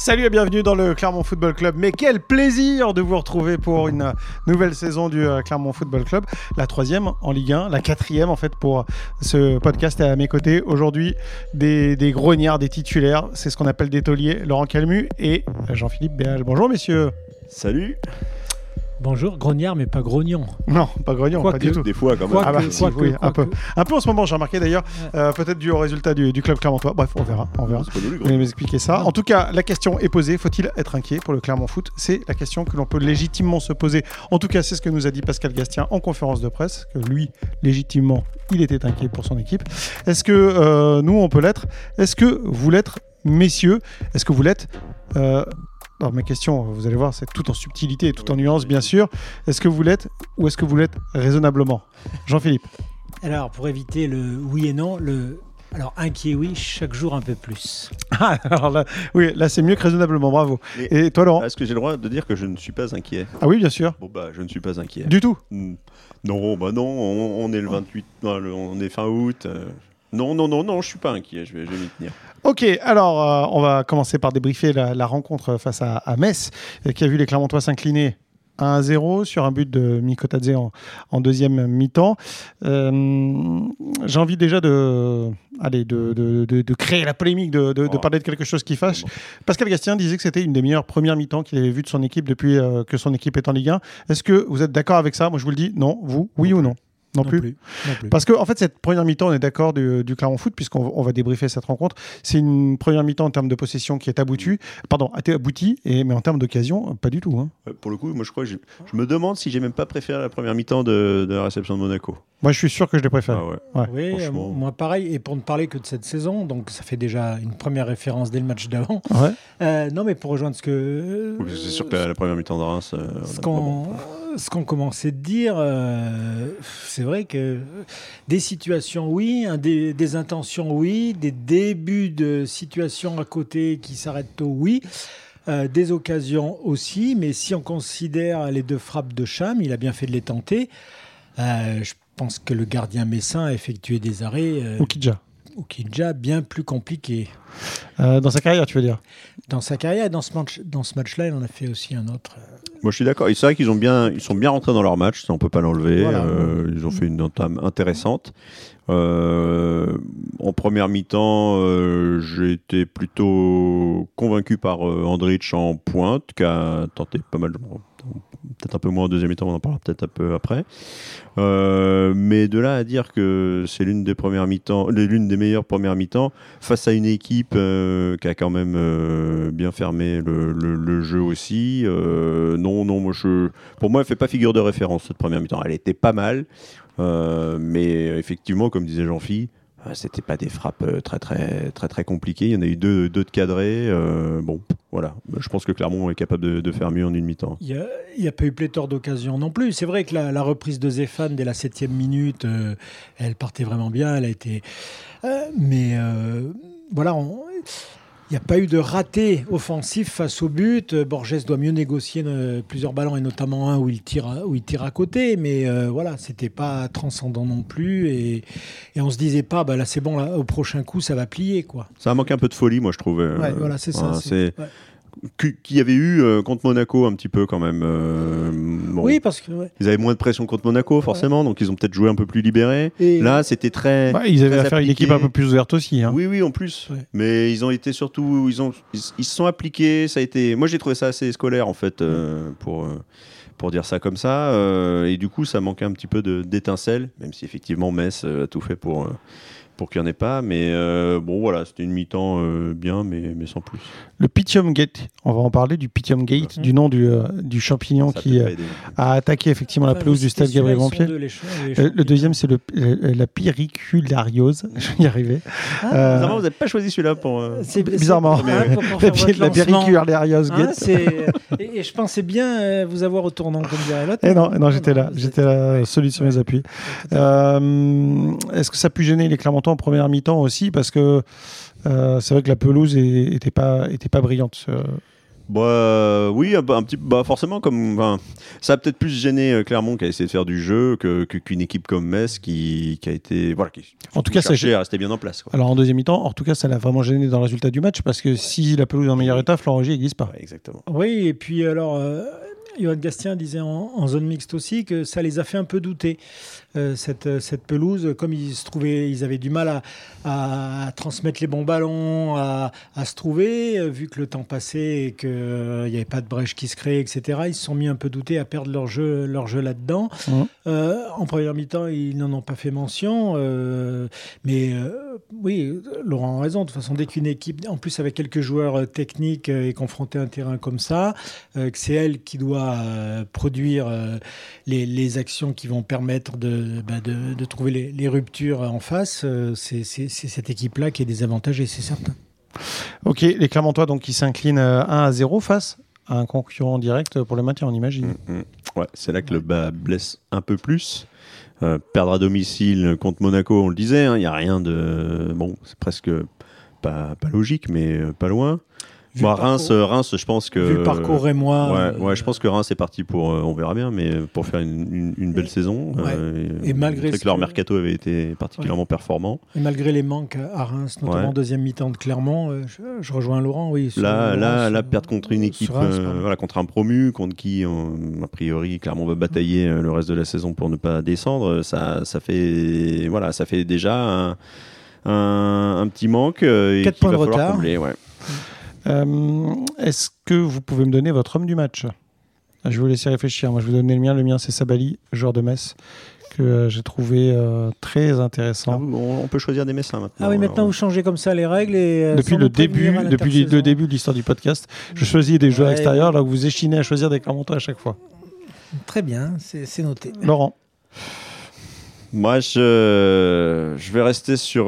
Salut et bienvenue dans le Clermont Football Club. Mais quel plaisir de vous retrouver pour une nouvelle saison du euh, Clermont Football Club. La troisième en Ligue 1, la quatrième en fait pour ce podcast. à mes côtés aujourd'hui des, des grognards, des titulaires. C'est ce qu'on appelle des tauliers. Laurent Calmu et Jean-Philippe Béal. Bonjour messieurs. Salut. Bonjour, grognard, mais pas grognon. Non, pas grognon, pas du tout. Des fois, quand même. Ah bah, si, oui, un peu. Un peu en ce moment, j'ai remarqué d'ailleurs, euh, peut-être dû au résultat du, du club clermontois. Bref, on verra. On verra. Vous allez m'expliquer ça. En tout cas, la question est posée. Faut-il être inquiet pour le Clermont Foot? C'est la question que l'on peut légitimement se poser. En tout cas, c'est ce que nous a dit Pascal Gastien en conférence de presse, que lui, légitimement, il était inquiet pour son équipe. Est-ce que euh, nous, on peut l'être? Est-ce que vous l'êtes, messieurs? Est-ce que vous l'êtes euh, alors ma question, vous allez voir, c'est tout en subtilité et tout en nuance, bien sûr. Est-ce que vous l'êtes ou est-ce que vous l'êtes raisonnablement? Jean-Philippe Alors, pour éviter le oui et non, le alors, inquiet, oui, chaque jour un peu plus. Ah, alors là, oui, là, c'est mieux que raisonnablement, bravo. Et, toi, Laurent? Est-ce que j'ai le droit de dire que je ne suis pas inquiet? Ah oui, bien sûr. Bon, bah, je ne suis pas inquiet. Du tout hmm. Non, bah non, on, est le 28, on est fin août. Euh, non, non, non, non, je suis pas inquiet, je vais, je vais m'y tenir. Ok, alors euh, on va commencer par débriefer la, rencontre face à, Metz, euh, qui a vu les Clermontois s'incliner 1 à 0 sur un but de Mikotadze en, deuxième mi-temps. Euh, j'ai envie déjà de, allez, de, de, créer la polémique, de, oh. parler de quelque chose qui fâche. Pascal Gastien disait que c'était une des meilleures premières mi-temps qu'il avait vues de son équipe depuis que son équipe est en Ligue 1. Est-ce que vous êtes d'accord avec ça? Moi je vous le dis, non, vous, oui ou non? Non, plus. Parce que, en fait, cette première mi-temps, on est d'accord du, du Clermont Foot, puisqu'on va débriefer cette rencontre. C'est une première mi-temps en termes de possession qui est aboutie, pardon, aboutie, et, mais en termes d'occasion, pas du tout. Hein. Pour le coup, moi, je crois, je, je me demande si j'ai même pas préféré la première mi-temps de, la réception de Monaco. Moi, je suis sûr que je l'ai préféré. Ah oui, euh, moi, pareil. Et pour ne parler que de cette saison, donc ça fait déjà une première référence dès le match d'avant. Euh, non, mais pour rejoindre ce que. c'est sûr que la, première mi-temps de Reims. Euh, ce qu'on ce qu'on commençait de dire, euh, c'est vrai que des situations, oui, des, intentions, oui, des débuts de situations à côté qui s'arrêtent au oui. Euh, des occasions aussi, mais si on considère les deux frappes de Cham, il a bien fait de les tenter. Euh, je pense que le gardien messin a effectué des arrêts. Okidja. Okidja, bien plus compliqués. dans sa carrière, tu veux dire Dans sa carrière, dans ce match, dans ce match-là, il en a fait aussi un autre. Moi, je suis d'accord. C'est vrai qu'ils ont bien, ils sont bien rentrés dans leur match. Ça, on peut pas l'enlever. Euh, ils ont fait une entame intéressante. Euh, en première mi-temps, euh, j'ai été plutôt convaincu par Andrich en pointe, qui a tenté pas mal de peut-être un peu moins en deuxième mi-temps, on en parlera peut-être un peu après. Euh, mais de là à dire que c'est l'une des premières mi-temps, l'une des meilleures premières mi-temps face à une équipe euh, qui a quand même euh, bien fermé le, jeu aussi. non, non, moi pour moi, elle fait pas figure de référence cette première mi-temps. Elle était pas mal, mais effectivement, comme disait Jean-Philippe c'était pas des frappes euh, très très très très compliquées. Il y en a eu deux, deux de cadrés. Euh, bon, voilà. Je pense que Clermont est capable de, faire mieux en une mi-temps. Il n'y a, pas eu pléthore d'occasions non plus. C'est vrai que la, reprise de Zéphane dès la septième minute, elle partait vraiment bien. Elle a été, mais voilà. On, n'y a pas eu de raté offensif face au but. Borges doit mieux négocier euh, plusieurs ballons et notamment un où il tire, où il tire à côté. Mais euh, voilà, c'était pas transcendant non plus. Et, et on se disait pas, bah là c'est bon, là, au prochain coup ça va plier. quoi. Ça a manqué un peu de folie, moi je trouvais. Ouais, voilà, c'est ça. c'est qu'il y avait eu euh, contre Monaco un petit peu quand même. Euh, oui, parce que ils avaient moins de pression contre Monaco forcément, donc ils ont peut-être joué un peu plus libérés. Et Là, c'était très. Bah, ils avaient affaire à une équipe un peu plus ouverte aussi. Hein. Oui, oui, en plus. Mais ils ont été surtout, ils ont, ils, se sont appliqués. Ça a été. Moi, j'ai trouvé ça assez scolaire en fait euh, pour. pour dire ça comme ça, et du coup ça manquait un petit peu d'étincelle, même si effectivement Metz a tout fait pour, pour qu'il n'y en ait pas. Mais euh, bon, voilà, c'était une mi-temps euh, bien, mais, mais sans plus. Le Pythium Gate, on va en parler du Pythium Gate, du nom du, euh, du champignon qui a attaqué effectivement la pelouse du stade Gabriel Montpied. le deuxième, c'est le, la pyriculariose. Je vais y arriver. Ah, bizarrement, vous n'avez pas choisi celui-là pour. c'est bizarrement. la, pyriculariose Gate. et, et, je pensais bien vous avoir au tournant, comme dirait l'autre. Et non, non j'étais là. J'étais là, solide sur mes appuis. Est-ce que ça a pu gêner les Clermontois en première mi-temps aussi, parce que euh, c'est vrai que la pelouse n'était pas, était pas brillante. Bah oui, un, petit, bah forcément comme, ça a peut-être plus gêné euh, Clermont qui a essayé de faire du jeu que qu'une équipe comme Metz qui, qui, a été, voilà, qui en tout cas, ça à rester bien en place. Alors en deuxième mi-temps, en tout cas, ça l'a vraiment gêné dans le résultat du match parce que si la pelouse est en meilleur état, Florent Roger n'existe pas. exactement. Oui, et puis alors. Euh, Johan Gastien disait en, zone mixte aussi que ça les a fait un peu douter. Euh, cette, cette, pelouse, comme ils se trouvaient, ils avaient du mal à, transmettre les bons ballons, à, se trouver, euh, vu que le temps passait et qu'il euh, n'y avait pas de brèche qui se créait, etc. Ils se sont mis un peu doutés à perdre leur jeu, leur jeu là-dedans. Mmh. en première mi-temps, ils n'en ont pas fait mention, mais oui, Laurent a raison. De toute façon, dès qu'une équipe, en plus avec quelques joueurs techniques, est confrontée à un terrain comme ça, que c'est elle qui doit produire les, les actions qui vont permettre de bah, de, trouver les, ruptures en face, euh, c'est cette équipe-là qui est désavantagée, c'est certain. Ok, les Clermontois donc, qui s'inclinent 1 euh, à 0 face à un concurrent direct pour le maintien, on imagine. Mm, mm. Ouais, c'est là que le bas blesse un peu plus. Euh, perdre à domicile contre Monaco, on le disait, il hein, n'y a rien de. Bon, c'est presque pas, pas logique, mais pas loin. Moi, Reims, Reims, je pense que. Vu le parcours et moi. Ouais, ouais, je pense que Reims est parti pour, euh, on verra bien, mais pour faire une, une, belle saison. Euh, et, malgré. que leur mercato avait été particulièrement performant. Et malgré les manques à Reims, notamment deuxième mi-temps de Clermont, euh, je, rejoins Laurent, oui. Là, là, là, perdre contre une équipe, voilà, contre un promu, contre qui, a priori, Clermont va batailler le reste de la saison pour ne pas descendre, ça, ça fait, voilà, ça fait déjà un, un, petit manque. 4 points de retard. Combler, ouais. Euh, est-ce que vous pouvez me donner votre homme du match? Je vais vous laisser réfléchir. Moi, je vais vous donner le mien. Le mien, c'est Sabali, joueur de Metz, que euh, j'ai trouvé euh, très intéressant. Ah, on peut choisir des Messins maintenant. Ah oui, maintenant vous changez comme ça les règles. Et, depuis le début, depuis le début de l'histoire du podcast, je choisis des joueurs extérieurs, alors que vous échinez à choisir des Clermontois à chaque fois. Très bien, c'est noté. Laurent. Moi, je, je vais rester sur,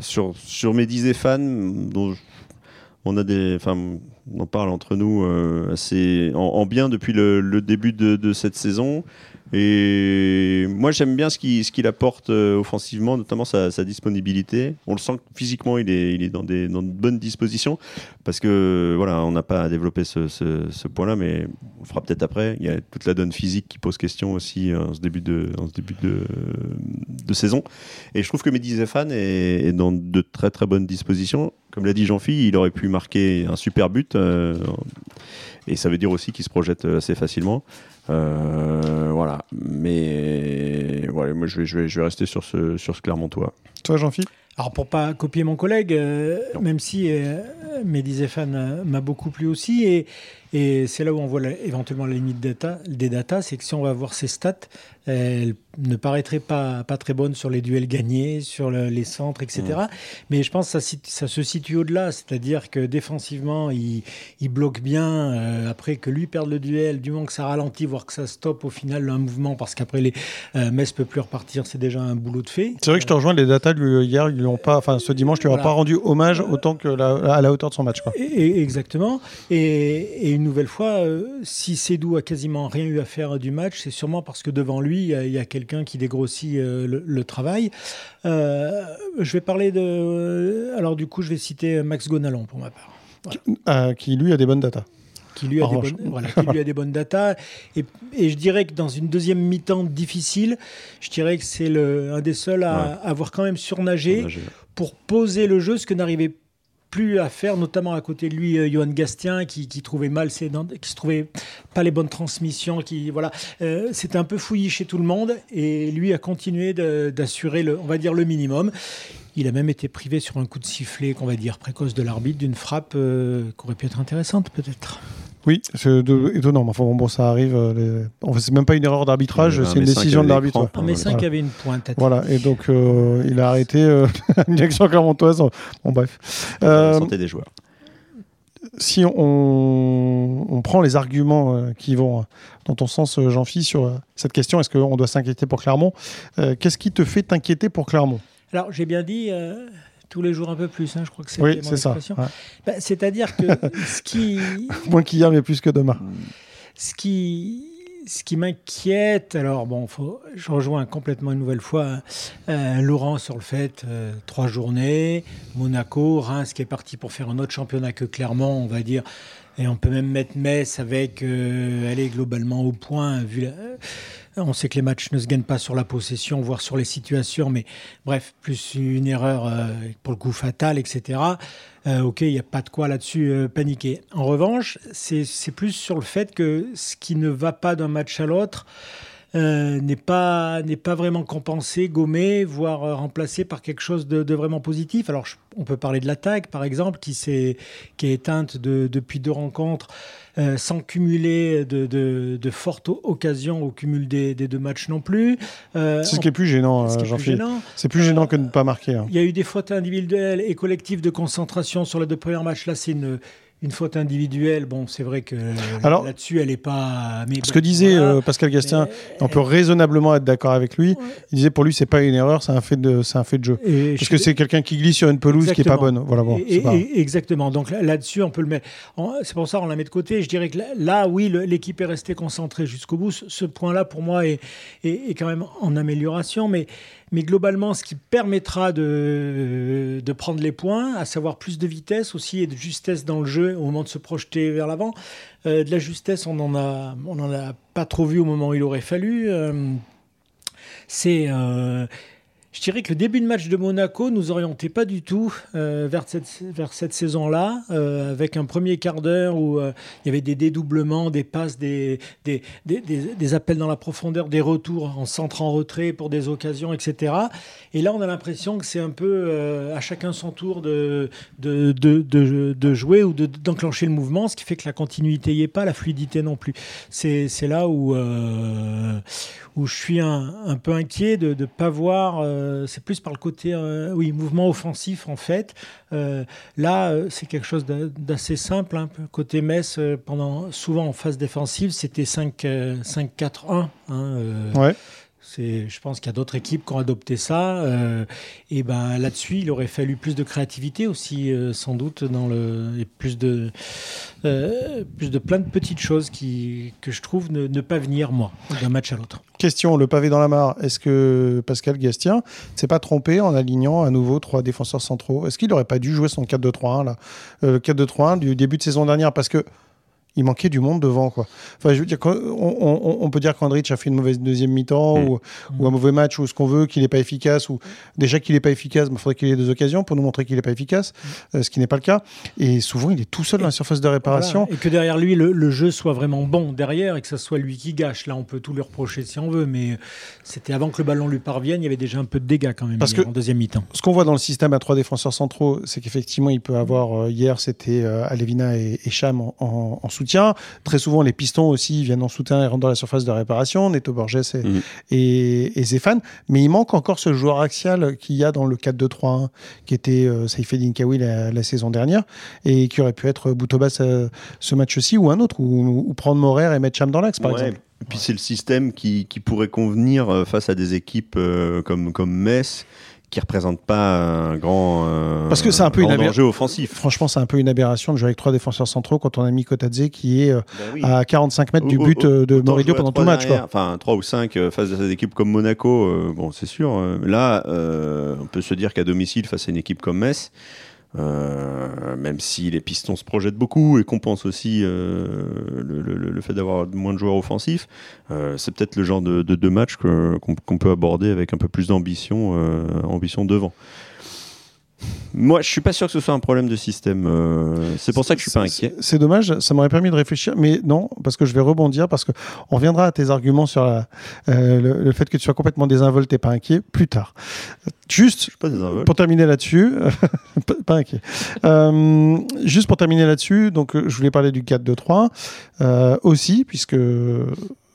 sur, sur mes 10 fans, dont on a des, on en parle entre nous euh, assez en, bien depuis le, début de, cette saison. Et moi, j'aime bien ce qu'il apporte euh, offensivement, notamment sa, disponibilité. On le sent que physiquement, il est, dans, de bonnes dispositions. Parce que, voilà, on n'a pas à développer ce, point-là, mais on fera peut-être après. Il y a toute la donne physique qui pose question aussi euh, en ce début de, saison. Et je trouve que Mehdi Zefan est, dans de très très bonnes dispositions. Comme l'a dit Jean-Philippe, il aurait pu marquer un super but. Euh, et ça veut dire aussi qu'il se projette assez facilement. Euh, voilà. Mais voilà, moi je vais, je vais, je vais rester sur ce, sur ce Clermontois. Toi, Jean-Philippe alors pour pas copier mon collègue, euh, même si euh, Mehdi Zéphane m'a beaucoup plu aussi, et, et c'est là où on voit éventuellement la limite data, des datas, c'est que si on va voir ses stats, elle ne paraîtrait pas, pas très bonne sur les duels gagnés, sur les centres, etc. Mmh. Mais je pense que ça, ça se situe au-delà, c'est-à-dire que défensivement, il, il bloque bien, euh, après que lui perde le duel, du moment que ça ralentit, voire que ça stoppe au final un mouvement, parce qu'après les euh, Metz peut plus repartir, c'est déjà un boulot de fait. C'est vrai que je te rejoins, les datas hier, ils ont pas, enfin ce dimanche, tu lui pas rendu hommage autant que à la hauteur de son match. Quoi. Et, exactement. Et, et une nouvelle fois, euh, si Cédou a quasiment rien eu à faire du match, c'est sûrement parce que devant lui, il y a, quelqu'un qui dégrossit euh, le, travail. Euh, je vais parler de. alors, du coup, je vais citer Max Gonalon pour ma part. Qui, lui, a des bonnes datas qui lui, a des, bonnes, voilà, qui lui a des bonnes datas. Et, et, je dirais que dans une deuxième mi-temps difficile, je dirais que c'est un des seuls à avoir quand même surnagé, pour poser le jeu, ce que n'arrivait pas plus à faire, notamment à côté de lui, euh, Johan Gastien, qui, trouvait mal ses qui se trouvait pas les bonnes transmissions, qui voilà, euh, c'était un peu fouillis chez tout le monde, et lui a continué d'assurer le, on va dire le minimum. Il a même été privé sur un coup de sifflet, qu'on va dire précoce de l'arbitre, d'une frappe euh, qui aurait pu être intéressante peut-être. Oui, c'est étonnant. Enfin, bon, ça arrive. Euh, les... c'est même pas une erreur d'arbitrage, c'est une décision de l'arbitre. Un Messin qui avait une pointe. Voilà, et donc euh, il a arrêté euh, une action clermontoise. Bon, bref. Euh, santé des joueurs. Si on, on prend les arguments qui vont dans ton sens, Jean-Philippe, sur cette question, est-ce qu'on doit s'inquiéter pour Clermont Qu'est-ce qui te fait t'inquiéter pour Clermont? Alors, j'ai bien dit tous les jours un peu plus, hein, je crois que c'est oui, c'est ça. Bah, c'est-à-dire que ce qui... Moins qu'hier, mais plus que demain. Ce qui ce qui m'inquiète, alors bon, faut, je rejoins complètement une nouvelle fois euh, Laurent sur le fait, euh, trois journées, Monaco, Reims qui est parti pour faire un autre championnat que Clermont, on va dire, et on peut même mettre Metz avec, euh, est globalement au point, vu la, on sait que les matchs ne se gagnent pas sur la possession, voire sur les situations, mais bref, plus une erreur euh, pour le coup fatale, etc. Euh, ok, il n'y a pas de quoi là-dessus euh, paniquer. En revanche, c'est plus sur le fait que ce qui ne va pas d'un match à l'autre, n'est pas n'est pas vraiment compensé, gommé, voire remplacé par quelque chose de, vraiment positif. Alors on peut parler de l'attaque par exemple qui s'est qui est éteinte depuis deux rencontres. Euh, sans cumuler de, fortes occasions au cumul des, deux matchs non plus. Euh, c'est ce qui est plus gênant, Jean-Philippe. C'est plus gênant que de ne pas marquer. Hein. Il y a eu des fautes individuelles et collectives de concentration sur les deux premiers matchs. Là, c'est une, une faute individuelle, bon, c'est vrai que là-dessus, elle n'est pas. ce que disait euh, Pascal Gastien, on peut raisonnablement être d'accord avec lui. Il disait pour lui, c'est pas une erreur, c'est un fait de, c'est un fait de jeu. Parce que c'est quelqu'un qui glisse sur une pelouse qui est pas bonne. Voilà, bon, exactement. Donc là-dessus, on peut le mettre. C'est pour ça qu'on la met de côté. Je dirais que là, oui, l'équipe est restée concentrée jusqu'au bout. Ce point-là, pour moi, est, est, est, quand même en amélioration, mais mais globalement, ce qui permettra de, prendre les points, à savoir plus de vitesse aussi et de justesse dans le jeu au moment de se projeter vers l'avant. Euh, de la justesse, on n'en a, a pas trop vu au moment où il aurait fallu. Euh, c'est euh, je dirais que le début de match de Monaco nous orientait pas du tout euh, vers cette, vers cette saison-là, euh, avec un premier quart d'heure où euh, il y avait des dédoublements, des passes, des des, des, des, appels dans la profondeur, des retours en centre en retrait pour des occasions, etc. Et là, on a l'impression que c'est un peu à chacun son tour de, de, de, de, jouer ou d'enclencher le mouvement, ce qui fait que la continuité n'y est pas, la fluidité non plus. C'est là où où je suis un, un peu inquiet de ne pas voir. Euh, c'est plus par le côté euh, oui, mouvement offensif, en fait. Euh, là, c'est quelque chose d'assez simple. Hein. Côté Metz, pendant, souvent en phase défensive, c'était 5-4-1. Hein, ouais je pense qu'il y a d'autres équipes qui ont adopté ça. Euh, et ben là-dessus, il aurait fallu plus de créativité aussi, euh, sans doute, dans le, et plus de, euh, plus de plein de petites choses qui, que je trouve ne, pas venir, moi, d'un match à l'autre. Question, le pavé dans la mare. Est-ce que Pascal Gastien s'est pas trompé en alignant à nouveau trois défenseurs centraux? Est-ce qu'il n'aurait pas dû jouer son 4-2-3-1, là? Le 4-2-3-1 du début de saison dernière Parce que il manquait du monde devant. Quoi. Enfin, je veux dire, on, on, peut dire qu'Andrich a fait une mauvaise deuxième mi-temps mm. ou, un mauvais match ou ce qu'on veut, qu'il n'est pas efficace. ou Déjà qu'il n'est pas efficace, il faudrait qu'il ait des occasions pour nous montrer qu'il n'est pas efficace, euh, ce qui n'est pas le cas. Et souvent, il est tout seul dans la surface de réparation. Et que derrière lui, le, jeu soit vraiment bon derrière et que ce soit lui qui gâche. Là, on peut tout lui reprocher si on veut, mais c'était avant que le ballon lui parvienne, il y avait déjà un peu de dégâts quand même Parce en deuxième mi-temps. Ce qu'on voit dans le système à trois défenseurs centraux, c'est qu'effectivement, il peut avoir, euh, hier, c'était euh, Alevina et, et Cham en, en soutien. Très souvent, les pistons aussi viennent en soutien et rentrent dans la surface de réparation, Neto Borges et, mm. et, Zéphane. Mais il manque encore ce joueur axial qu'il y a dans le 4-2-3-1, qui était euh, Saifeddin Kawi la, saison dernière, et qui aurait pu être Boutobas euh, ce match-ci, ou un autre, ou, prendre Morer et mettre Cham dans l'axe, par exemple. Et puis c'est le système qui, qui, pourrait convenir euh, face à des équipes comme, comme Metz, qui représente pas un grand, euh, Parce que c'est un peu une danger offensif. Franchement, c'est un peu une aberration de jouer avec trois défenseurs centraux quand on a mis Kotadze qui est euh, ben à 45 mètres du but euh, de Moridio pendant tout le match. Quoi. Enfin, 3 ou 5 face à des équipes comme Monaco, bon, c'est sûr. là, on peut se dire qu'à domicile, face à une équipe comme Metz, euh, même si les Pistons se projettent beaucoup et compensent aussi euh, le, fait d'avoir moins de joueurs offensifs, euh, c'est peut-être le genre de, de, match qu'on peut aborder avec un peu plus d'ambition ambition devant. Moi, je suis pas sûr que ce soit un problème de système. Euh, c'est pour ça que je suis pas inquiet. C'est dommage, ça m'aurait permis de réfléchir, mais non, parce que je vais rebondir, parce que on reviendra à tes arguments sur euh, le, fait que tu sois complètement désinvolte et pas inquiet plus tard. Juste pour terminer là-dessus, pas, inquiet. Euh, juste pour terminer là-dessus, donc je voulais parler du 4-2-3 aussi, puisque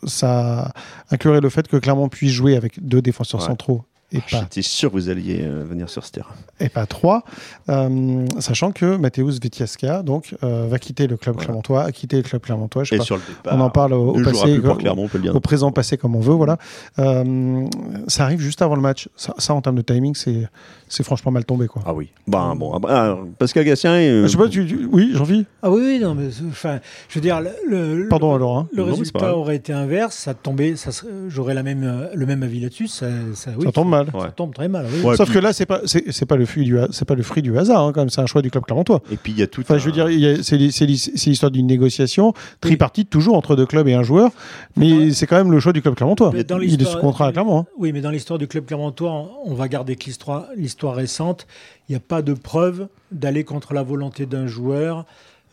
ça inclurait le fait que Clermont puisse jouer avec deux défenseurs centraux et pas. J'étais sûr que vous alliez euh, venir sur ce terrain. Et pas 3. Euh, sachant que Mateusz Witieska donc, euh, va quitter le club Voilà. clermontois, a quitté le club clermontois. Je sais Et pas, sur le départ, on en parle au, au passé, au- Clermont, on peut le dire. au présent, passé comme on veut. Voilà. Euh, ça arrive juste avant le match. Ça, ça, en termes de timing, c'est c'est franchement mal tombé. Quoi. Ah oui. Ben, bon, ah, bah, Pascal Gatien. euh, Je sais pas, tu, tu- oui, Jean-Philippe Ah oui, oui, non, mais c'est- enfin, je veux dire, le, le- Pardon alors. hein. le Non, résultat aurait été inverse, ça tombait, ça serait- j'aurais la même, euh, le même avis là-dessus. Ça, ça, oui, ça tombe mal. Ouais. ça tombe très mal. oui. Ouais, Sauf puis- que là, c'est pas, c'est pas le fruit du, ha- c'est pas le fruit du hasard. hein, quand même, c'est un choix du club clermontois. Et puis il y a tout. Enfin, je veux dire, c'est l'hi- c'est l'hi- c'est l'histoire d'une négociation tripartite toujours entre deux clubs et un joueur, mais Ouais. c'est quand même le choix du club clermontois. Dans il est sous contrat à Clermont. hein. Oui, mais dans l'histoire du club clermontois, on va garder que l'histoire, l'histoire récente. Il n'y a pas de preuve d'aller contre la volonté d'un joueur,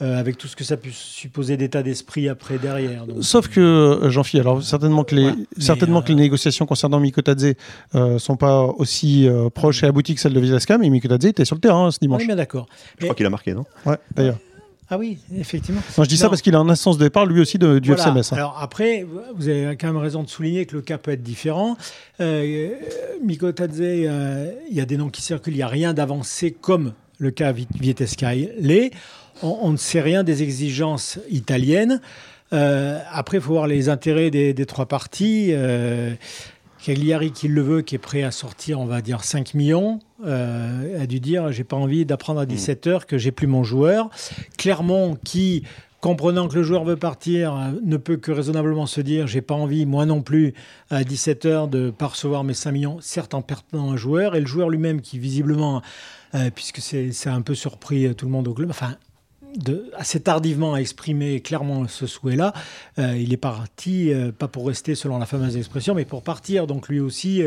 euh, avec tout ce que ça peut supposer d'état d'esprit après derrière. Donc, Sauf que euh, Jean-Philippe, alors certainement que les, Ouais, certainement que les euh, négociations concernant Mikotadze euh, sont pas aussi euh, proches et abouties que celles de Vilaska, mais Mikotadze était sur le terrain hein, ce on dimanche. est bien d'accord. Je crois qu'il a marqué, non? Ouais, d'ailleurs. Ah oui, effectivement. Non, je dis ça parce qu'il a un instance de départ lui aussi de- du Voilà. FC Metz, hein. Alors après, vous avez quand même raison de souligner que le cas peut être différent. Euh, Mikotadze, euh, il y a des noms qui circulent, il n'y a rien d'avancé comme le cas Vi- Vietesca l'est. On, on ne sait rien des exigences italiennes. Euh, après, il faut voir les intérêts des, des trois parties. Euh, Cagliari qui le veut, qui est prêt à sortir, on va dire 5 millions, euh, a dû dire j'ai pas envie d'apprendre à 17 heures que j'ai plus mon joueur. Clermont qui comprenant que le joueur veut partir, ne peut que raisonnablement se dire j'ai pas envie, moi non plus, à 17 heures de pas recevoir mes 5 millions, certes en perdant un joueur, et le joueur lui-même qui visiblement, euh, puisque c'est un peu surpris tout le monde au club, enfin de, assez tardivement a exprimé clairement ce souhait-là. Euh, il est parti, euh, pas pour rester selon la fameuse expression, mais pour partir. Donc lui aussi,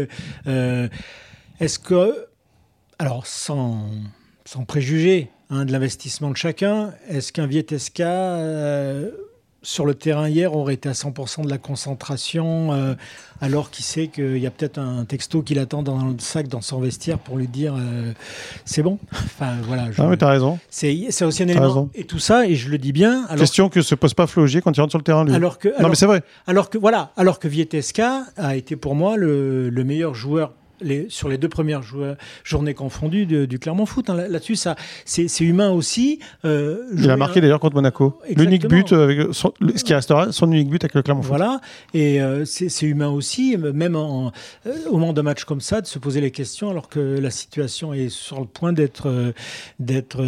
euh, est-ce que, alors sans, sans préjuger hein, de l'investissement de chacun, est-ce qu'un Vietesca sur le terrain hier aurait été à 100% de la concentration euh, alors qu'il sait qu'il y a peut-être un texto qu'il attend dans le sac dans son vestiaire pour lui dire euh, c'est bon Enfin voilà. je- Ah, mais t'as raison. c'est aussi un élément. raison. Et tout ça, et je le dis bien, alors, Question que se pose pas Flogier quand il rentre sur le terrain lui. alors que, non, mais c'est vrai. alors que voilà, alors que Vietesca a été pour moi le, le meilleur joueur. Les, sur les deux premières journées confondues du Clermont Foot. hein. Là- Là-dessus, ça, c'est humain aussi. euh, Il a marqué un- d'ailleurs contre Monaco. L'unique but, euh, avec son- le- ce qui restera, son unique but avec le Clermont Foot. Voilà, et euh, c'est humain aussi, même en- euh, au moment d'un match comme ça, de se poser les questions alors que la situation est sur le point d'être d'être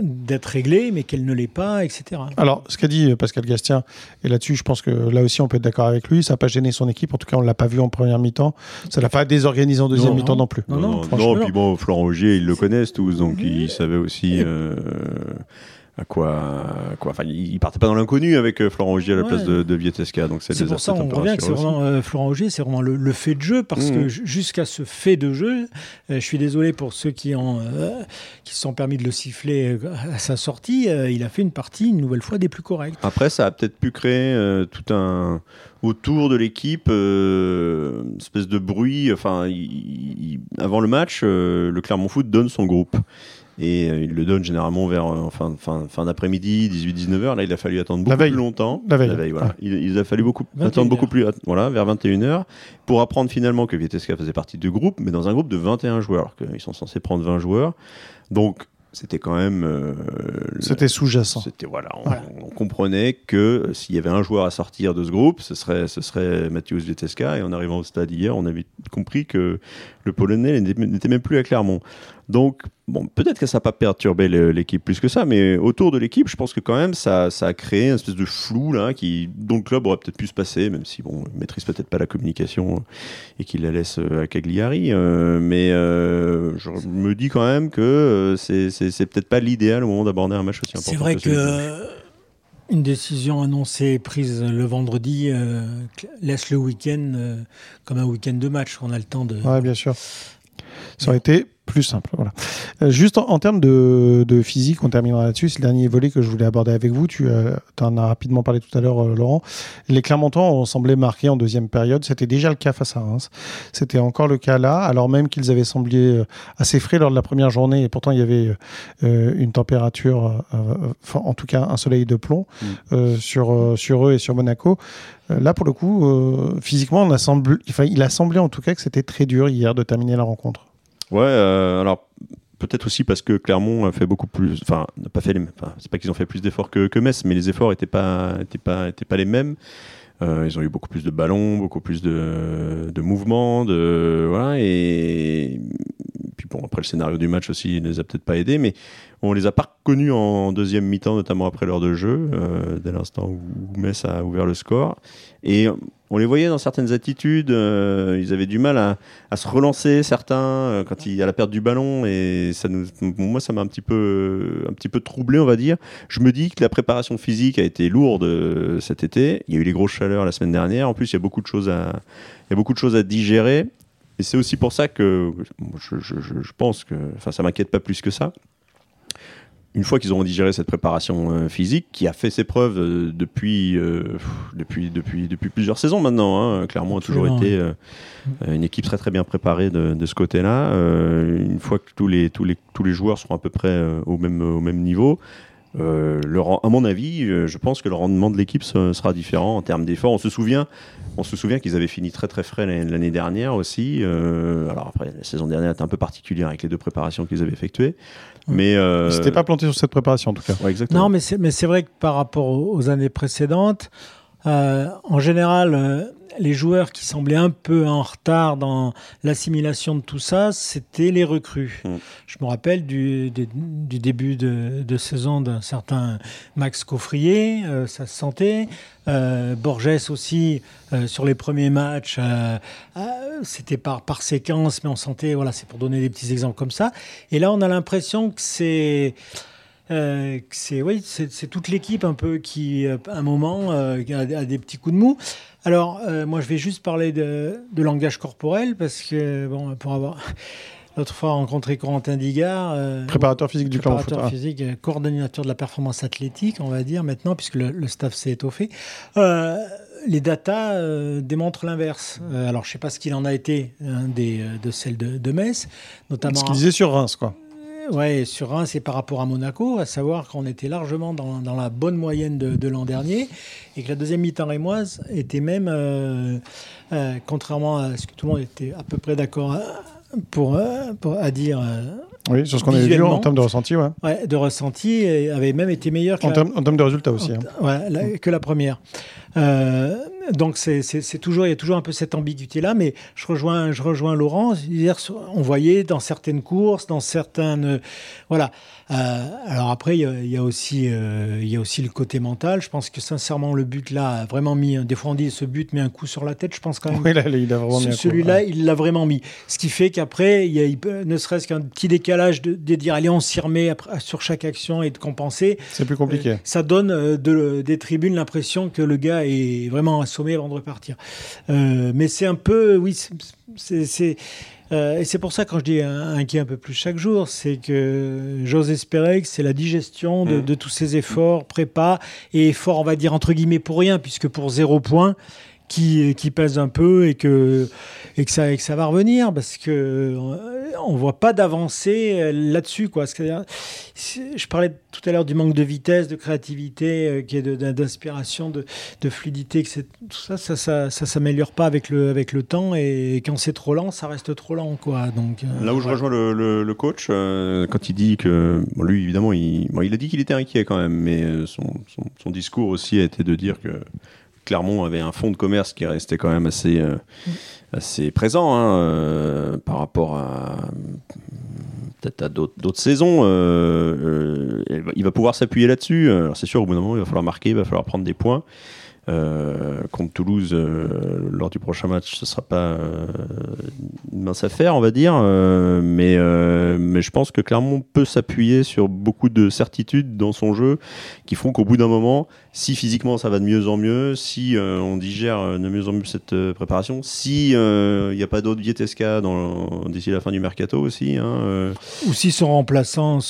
d'être réglée, mais qu'elle ne l'est pas, etc. Alors, ce qu'a dit Pascal Gastien, et là-dessus, je pense que là aussi, on peut être d'accord avec lui, ça n'a pas gêné son équipe. En tout cas, on ne l'a pas vu en première mi-temps. Ça l'a pas désorganisé en deuxième Non, mi-temps non. non plus. Non, non, non, franchement, puis bon, Florent Augier, ils le connaissent tous, donc ils savaient aussi euh, à quoi, à quoi. Enfin, ils partaient pas dans l'inconnu avec euh, Florent Augier à la Ouais. place de, de Vietesca, donc C'est pour ça on revient que c'est vraiment euh, Florent Augier, c'est vraiment le, le fait de jeu parce Mhm. que ju- jusqu'à ce fait de jeu, euh, je suis désolé pour ceux qui ont euh, qui se sont permis de le siffler à sa sortie, il a fait une partie une nouvelle fois des plus correctes. Après, ça a peut-être pu créer tout un autour de l'équipe, euh, une espèce de bruit. Enfin, il- il- avant le match, euh, le Clermont Foot donne son groupe. Et euh, il le donne généralement vers euh, fin, fin, fin d'après-midi, 18-19h. Là, il a fallu attendre beaucoup veille. plus longtemps. La veille. voilà. il, il a fallu beaucoup, 21 attendre beaucoup heures. plus, voilà, vers 21h, pour apprendre finalement que Vietesca faisait partie du groupe, mais dans un groupe de 21 joueurs, alors qu'ils sont censés prendre 20 joueurs. Donc, c'était quand même. euh, C'était sous-jacent. c'était voilà, on, Voilà. on comprenait que euh, s'il y avait un joueur à sortir de ce groupe, ce serait ce serait Mathieu Vieteska. Et en arrivant au stade hier, on avait compris que le Polonais n'était même plus à Clermont. Donc bon, peut-être que ça n'a pas perturbé l'équipe plus que ça, mais autour de l'équipe, je pense que quand même ça, ça a créé une espèce de flou là, qui dont le club aurait peut-être pu se passer, même si bon, il maîtrise peut-être pas la communication et qu'il la laisse euh, à Cagliari. euh, mais euh, je me dis quand même que c'est c'est peut-être pas l'idéal au moment d'aborder un match aussi important. C'est vrai que celui-ci. euh, une décision annoncée prise le vendredi euh, laisse le week-end euh, comme un week-end de match. On a le temps de. Ouais, bien sûr. Ça aurait été plus simple. Voilà. Euh, juste en, termes de, physique, on terminera là-dessus. C'est le dernier volet que je voulais aborder avec vous. Tu euh, en as rapidement parlé tout à l'heure, euh, Laurent. Les Clermontois ont semblé marqués en deuxième période. C'était déjà le cas face à Reims. C'était encore le cas là, alors même qu'ils avaient semblé assez frais lors de la première journée. Et pourtant, il y avait une température, en tout cas un soleil de plomb mm. sur, sur eux et sur Monaco. Là, pour le coup, physiquement, on a semblé, enfin, il a semblé en tout cas que c'était très dur hier de terminer la rencontre. Ouais, euh, alors peut-être aussi parce que Clermont a fait beaucoup plus. Enfin, n'a pas fait les. Enfin, c'est pas qu'ils ont fait plus d'efforts que, que, Metz, mais les efforts n'étaient pas, étaient pas, étaient pas les mêmes. Euh, ils ont eu beaucoup plus de ballons, beaucoup plus de, mouvements, de voilà et puis bon après le scénario du match aussi ne les a peut-être pas aidés, mais on les a pas reconnus en deuxième mi-temps, notamment après l'heure de jeu, euh, dès l'instant où Metz a ouvert le score. Et on les voyait dans certaines attitudes, euh, ils avaient du mal à, se relancer, certains, euh, quand il y a la perte du ballon, et ça nous, moi ça m'a un petit peu, un petit peu troublé, on va dire. Je me dis que la préparation physique a été lourde cet été. Il y a eu les grosses chaleurs la semaine dernière. En plus, il y a beaucoup de choses à, il y a beaucoup de choses à digérer. Et c'est aussi pour ça que je, je pense que, enfin, ça m'inquiète pas plus que ça une fois qu'ils auront digéré cette préparation euh, physique, qui a fait ses preuves euh, depuis, euh, depuis, depuis, depuis plusieurs saisons maintenant, hein, clairement a toujours été une équipe très très bien préparée de, de ce côté-là. une fois que tous les, tous, les, tous les joueurs seront à peu près au, même, au même niveau, euh, le, à mon avis, je pense que le rendement de l'équipe sera différent en termes d'efforts. On se souvient, on se souvient qu'ils avaient fini très très frais l'année dernière aussi. alors après, la saison dernière était un peu particulière avec les deux préparations qu'ils avaient effectuées. Mais euh... c'était pas planté sur cette préparation en tout cas. non, mais c'est mais c'est vrai que par rapport aux années précédentes, euh, en général, euh, les joueurs qui semblaient un peu en retard dans l'assimilation de tout ça, c'était les recrues. Mm. Je me rappelle du, du, début de, de saison d'un certain Max Coffrier, euh, ça se sentait. Euh, Borges aussi, euh, sur les premiers matchs, euh, c'était par, par séquence, mais on sentait, voilà, c'est pour donner des petits exemples comme ça. Et là, on a l'impression que c'est... c'est oui, c'est toute l'équipe un peu qui, à un moment, a, a, des petits coups de mou. Alors, euh, moi, je vais juste parler de, langage corporel parce que, bon, pour avoir l'autre fois rencontré Corentin Digard, euh, préparateur physique du club préparateur physique, euh, coordinateur de la performance athlétique, on va dire maintenant, puisque le, staff s'est étoffé. les datas démontrent l'inverse. alors, je ne sais pas ce qu'il en a été hein, des, de celle de, de Metz, notamment. Ce qu'il disait sur Reims, quoi. Ouais, sur un, c'est par rapport à Monaco, à savoir qu'on était largement dans, la bonne moyenne de, l'an dernier et que la deuxième mi-temps rémoise était même, euh, euh, contrairement à ce que tout le monde était à peu près d'accord pour, pour, à dire. Oui, sur ce qu'on avait vu en termes de ressenti, ouais. ouais de ressenti, avait même été meilleur en, termes, en termes de résultats aussi. Hein. Ouais, que la première. Euh, donc c'est toujours il y a toujours un peu cette ambiguïté là, mais je rejoins je rejoins Laurent. Hier, on voyait dans certaines courses, dans certaines voilà. Euh, alors après il y, a, aussi euh, il y a aussi le côté mental. Je pense que sincèrement le but là a vraiment mis. Des fois on dit ce but met un coup sur la tête. Je pense quand même. Oui, là, il a vraiment mis Celui-là il l'a vraiment mis. Ce qui fait qu'après il y a ne serait-ce qu'un petit décalage de, dire allez on s'y remet sur chaque action et de compenser. C'est plus compliqué. ça donne de, des tribunes l'impression que le gars est vraiment assommé avant de repartir. Euh, mais c'est un peu, oui, c'est. Euh, et c'est pour ça, quand je dis inquiet un peu plus chaque jour, c'est que j'ose espérer que c'est la digestion de, mmh. de, tous ces efforts, prépa, et efforts, on va dire, entre guillemets, pour rien, puisque pour zéro point, qui, qui pèse un peu et que, et que, ça, et que ça va revenir parce que euh, on voit pas d'avancée euh, là-dessus. Quoi. Je parlais tout à l'heure du manque de vitesse, de créativité, euh, qui est d'inspiration, de, de, fluidité. Que tout ça, ça, ça, ça s'améliore pas avec le, avec le temps et quand c'est trop lent, ça reste trop lent. Quoi. Donc, Là où je rejoins le, le, coach, quand il dit que, lui évidemment, il, il a dit qu'il était inquiet quand même, mais son, son, son discours aussi a été de dire que Clermont avait un fonds de commerce qui restait quand même assez, euh, assez présent hein, euh, par rapport à peut-être à d'autres saisons. Euh, il va pouvoir s'appuyer là-dessus. Alors c'est sûr, au bout d'un moment, il va falloir marquer, il va falloir prendre des points. Euh, contre Toulouse euh, lors du prochain match, ce ne sera pas euh, une mince affaire, on va dire. mais, mais je pense que Clermont peut s'appuyer sur beaucoup de certitudes dans son jeu qui font qu'au bout d'un moment, si physiquement ça va de mieux en mieux, si on digère de mieux en mieux cette préparation, si il n'y a pas d'autres Vietesca d'ici la fin du mercato aussi. Hein, Ou si son remplaçant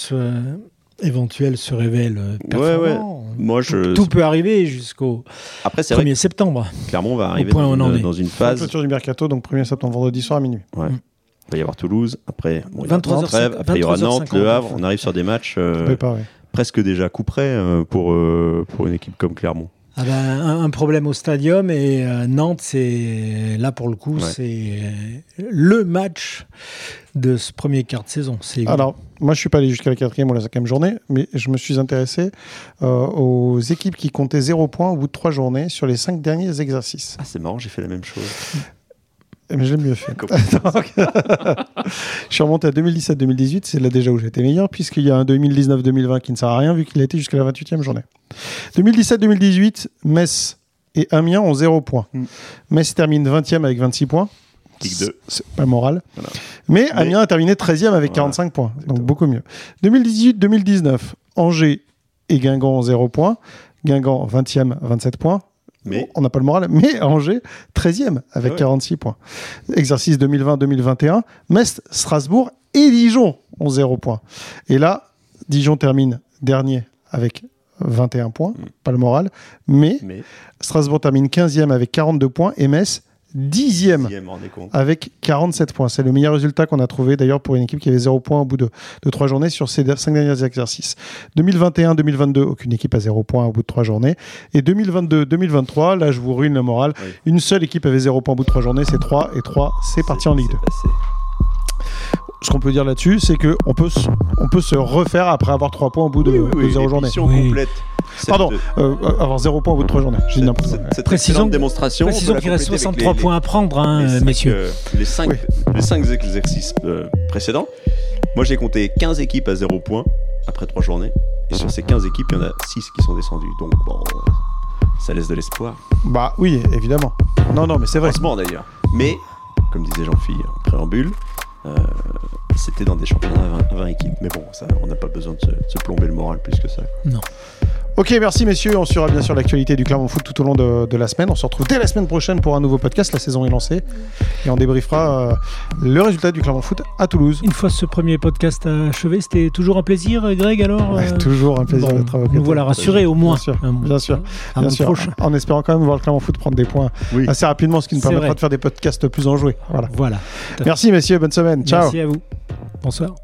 éventuel se révèle euh, performant. Moi, je... Tout peut arriver jusqu'au 1er septembre. Clermont va arriver dans, une, dans une phase. Clôture du mercato, donc 1er septembre, vendredi soir à minuit. Ouais. Mm. Il va y avoir Toulouse, après, bon, il y après il y aura Nantes, Le Havre. On arrive sur des matchs euh, presque déjà coup près euh, pour, pour une équipe comme Clermont. Ah ben, un, problème au stadium et Nantes, c'est là pour le coup, c'est le match de ce premier quart de saison. Alors, moi, je suis pas allé jusqu'à la quatrième ou la cinquième journée, mais je me suis intéressé euh, aux équipes qui comptaient zéro point au bout de trois journées sur les cinq derniers exercices. Ah, c'est marrant, j'ai fait la même chose. Mais je l'ai mieux fait. je suis remonté à 2017-2018, c'est là déjà où j'étais meilleur, puisqu'il y a un 2019-2020 qui ne sert à rien, vu qu'il a été jusqu'à la 28e journée. 2017-2018, Metz et Amiens ont 0 points. Mm. Metz termine 20e avec 26 points. C'est pas moral. Mais, Amiens a terminé 13e avec 45 points. Donc beaucoup mieux. 2018-2019, Angers et Guingamp ont 0 points. Guingamp 20e, 27 points. Mais... On n'a pas le moral. Mais Angers, 13e avec 46 points. Exercice 2020-2021, Metz, Strasbourg et Dijon ont 0 points. Et là, Dijon termine dernier avec 21 points, mm. pas le moral. Mais, mais, Strasbourg termine 15e avec 42 points et Metz dixième, avec 47 points. C'est le meilleur résultat qu'on a trouvé d'ailleurs pour une équipe qui avait 0 points au bout de, de 3 journées sur ces 5 derniers exercices. 2021-2022, aucune équipe à 0 points au bout de 3 journées. Et 2022-2023, là je vous ruine le moral, une seule équipe avait 0 points au bout de 3 journées, c'est 3 et 3, c'est parti en Ligue 2 ce qu'on peut dire là-dessus, c'est qu'on peut, on peut se refaire après avoir 3 points au bout de, oui, oui, 0 journées. complète. Pardon, euh, avoir 0 points au bout de 3 journées. J'ai n'importe quoi. Cette précision, démonstration. Précision qu'il reste 63 points à prendre, hein, messieurs. les 5 les cinq exercices euh, précédents, moi j'ai compté 15 équipes à 0 points après 3 journées. Et sur ces 15 équipes, il y en a 6 qui sont descendues. Donc bon, ça laisse de l'espoir. Bah oui, évidemment. Non, non, mais c'est vrai. d'ailleurs. Mais, comme disait Jean-Philippe en préambule, euh, c'était dans des championnats à 20, équipes. Mais bon, ça, on n'a pas besoin de se, plomber le moral plus que ça. Non. Ok, merci messieurs. On suivra bien sûr l'actualité du Clermont Foot tout au long de, la semaine. On se retrouve dès la semaine prochaine pour un nouveau podcast. La saison est lancée et on débriefera euh, le résultat du Clermont Foot à Toulouse. Une fois ce premier podcast achevé, c'était toujours un plaisir, Greg. Alors euh, toujours un plaisir d'être avec Nous voilà rassurés au moins. Bien sûr, bien sûr. En espérant quand même voir le Clermont Foot prendre des points assez rapidement, ce qui nous permettra de faire des podcasts plus enjoués. Voilà. voilà merci messieurs, bonne semaine. Ciao. Merci à vous. Bonsoir.